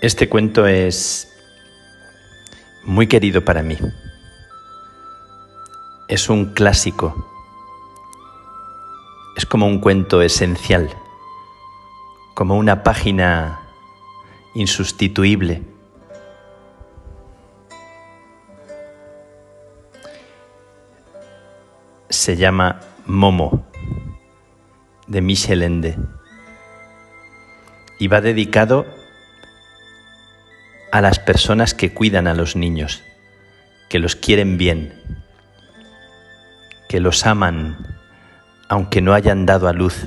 Este cuento es muy querido para mí. Es un clásico. Es como un cuento esencial, como una página insustituible. Se llama Momo, de Michel Ende, y va dedicado a las personas que cuidan a los niños, que los quieren bien, que los aman aunque no hayan dado a luz.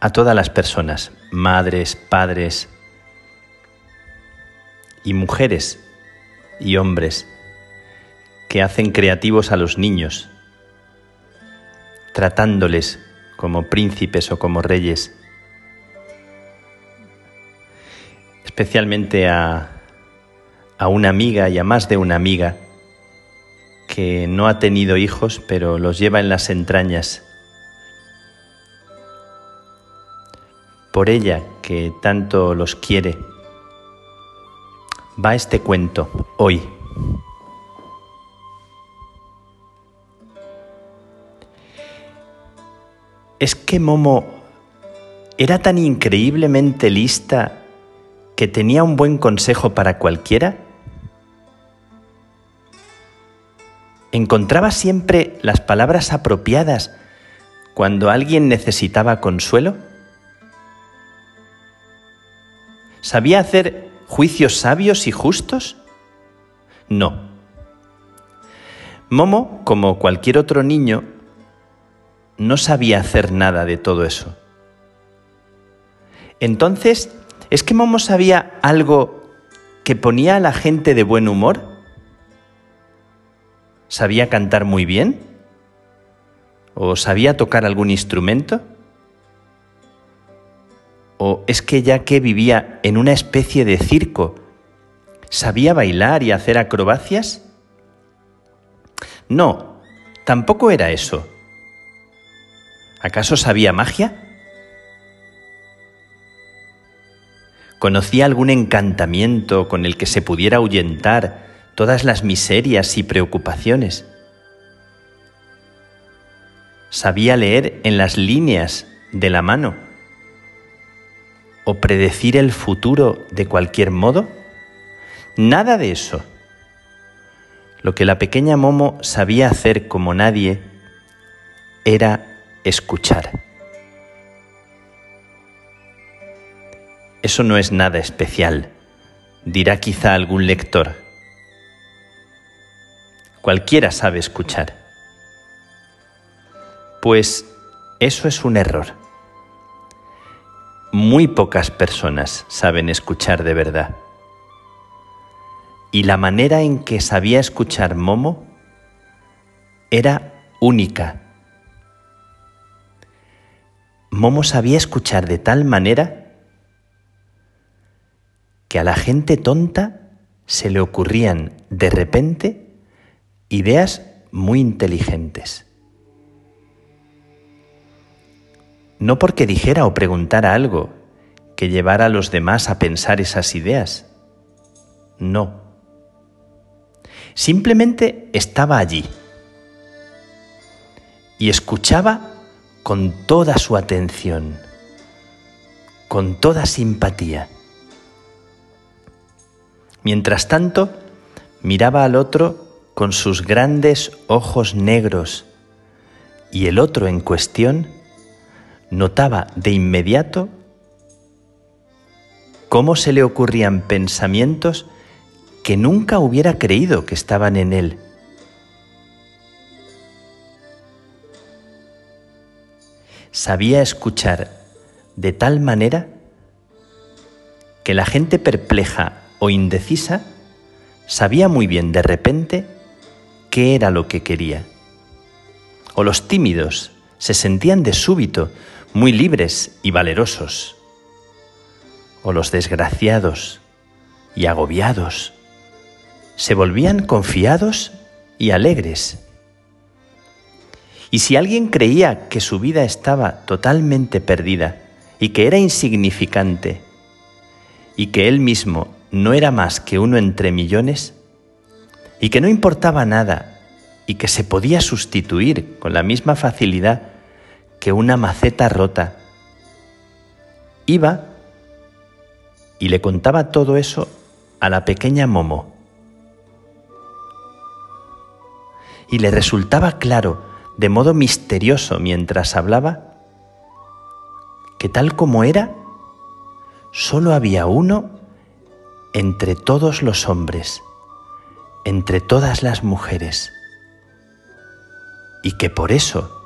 A todas las personas, madres, padres y mujeres y hombres que hacen creativos a los niños, tratándoles como príncipes o como reyes especialmente a, a una amiga y a más de una amiga que no ha tenido hijos, pero los lleva en las entrañas. Por ella, que tanto los quiere, va este cuento hoy. Es que Momo era tan increíblemente lista que tenía un buen consejo para cualquiera? ¿Encontraba siempre las palabras apropiadas cuando alguien necesitaba consuelo? ¿Sabía hacer juicios sabios y justos? No. Momo, como cualquier otro niño, no sabía hacer nada de todo eso. Entonces ¿Es que Momo sabía algo que ponía a la gente de buen humor? ¿Sabía cantar muy bien? ¿O sabía tocar algún instrumento? ¿O es que ya que vivía en una especie de circo, sabía bailar y hacer acrobacias? No, tampoco era eso. ¿Acaso sabía magia? ¿Conocía algún encantamiento con el que se pudiera ahuyentar todas las miserias y preocupaciones? ¿Sabía leer en las líneas de la mano? ¿O predecir el futuro de cualquier modo? Nada de eso. Lo que la pequeña Momo sabía hacer como nadie era escuchar. Eso no es nada especial, dirá quizá algún lector. Cualquiera sabe escuchar. Pues eso es un error. Muy pocas personas saben escuchar de verdad. Y la manera en que sabía escuchar Momo era única. Momo sabía escuchar de tal manera que a la gente tonta se le ocurrían de repente ideas muy inteligentes. No porque dijera o preguntara algo que llevara a los demás a pensar esas ideas. No. Simplemente estaba allí y escuchaba con toda su atención, con toda simpatía. Mientras tanto, miraba al otro con sus grandes ojos negros y el otro en cuestión notaba de inmediato cómo se le ocurrían pensamientos que nunca hubiera creído que estaban en él. Sabía escuchar de tal manera que la gente perpleja o indecisa, sabía muy bien de repente qué era lo que quería. O los tímidos se sentían de súbito muy libres y valerosos. O los desgraciados y agobiados se volvían confiados y alegres. Y si alguien creía que su vida estaba totalmente perdida y que era insignificante y que él mismo no era más que uno entre millones y que no importaba nada y que se podía sustituir con la misma facilidad que una maceta rota. Iba y le contaba todo eso a la pequeña Momo. Y le resultaba claro, de modo misterioso mientras hablaba, que tal como era, solo había uno entre todos los hombres, entre todas las mujeres, y que por eso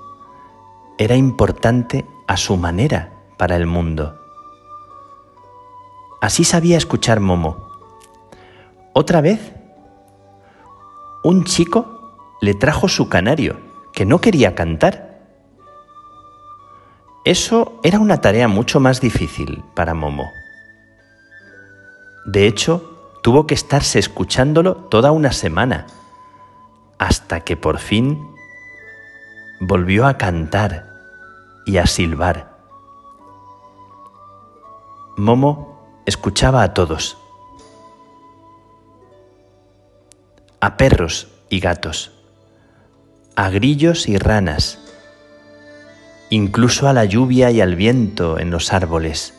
era importante a su manera para el mundo. Así sabía escuchar Momo. Otra vez, un chico le trajo su canario, que no quería cantar. Eso era una tarea mucho más difícil para Momo. De hecho, tuvo que estarse escuchándolo toda una semana, hasta que por fin volvió a cantar y a silbar. Momo escuchaba a todos, a perros y gatos, a grillos y ranas, incluso a la lluvia y al viento en los árboles.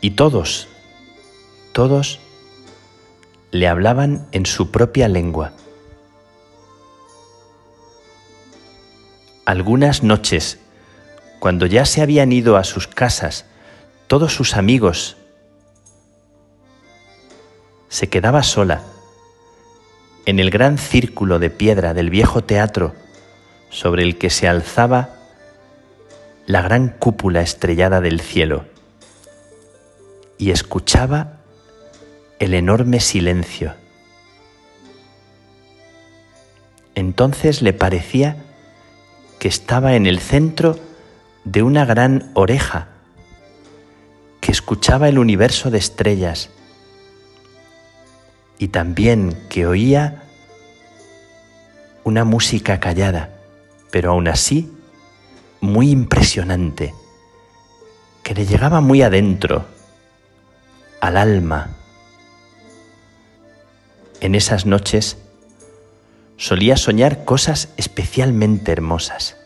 Y todos, todos le hablaban en su propia lengua. Algunas noches, cuando ya se habían ido a sus casas todos sus amigos, se quedaba sola en el gran círculo de piedra del viejo teatro sobre el que se alzaba la gran cúpula estrellada del cielo y escuchaba el enorme silencio. Entonces le parecía que estaba en el centro de una gran oreja que escuchaba el universo de estrellas y también que oía una música callada, pero aún así muy impresionante, que le llegaba muy adentro, al alma, en esas noches solía soñar cosas especialmente hermosas.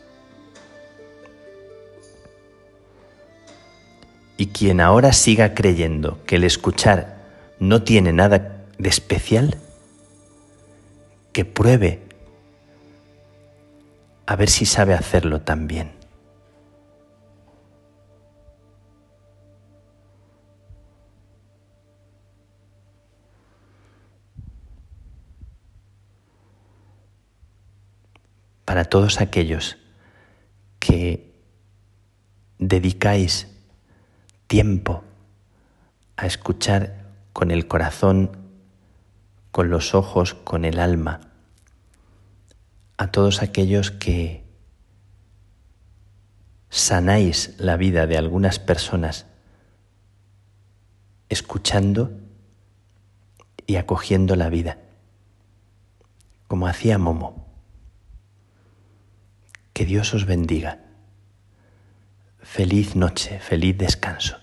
Y quien ahora siga creyendo que el escuchar no tiene nada de especial, que pruebe a ver si sabe hacerlo también. Para todos aquellos que dedicáis tiempo a escuchar con el corazón, con los ojos, con el alma, a todos aquellos que sanáis la vida de algunas personas escuchando y acogiendo la vida, como hacía Momo. Que Dios os bendiga. Feliz noche, feliz descanso.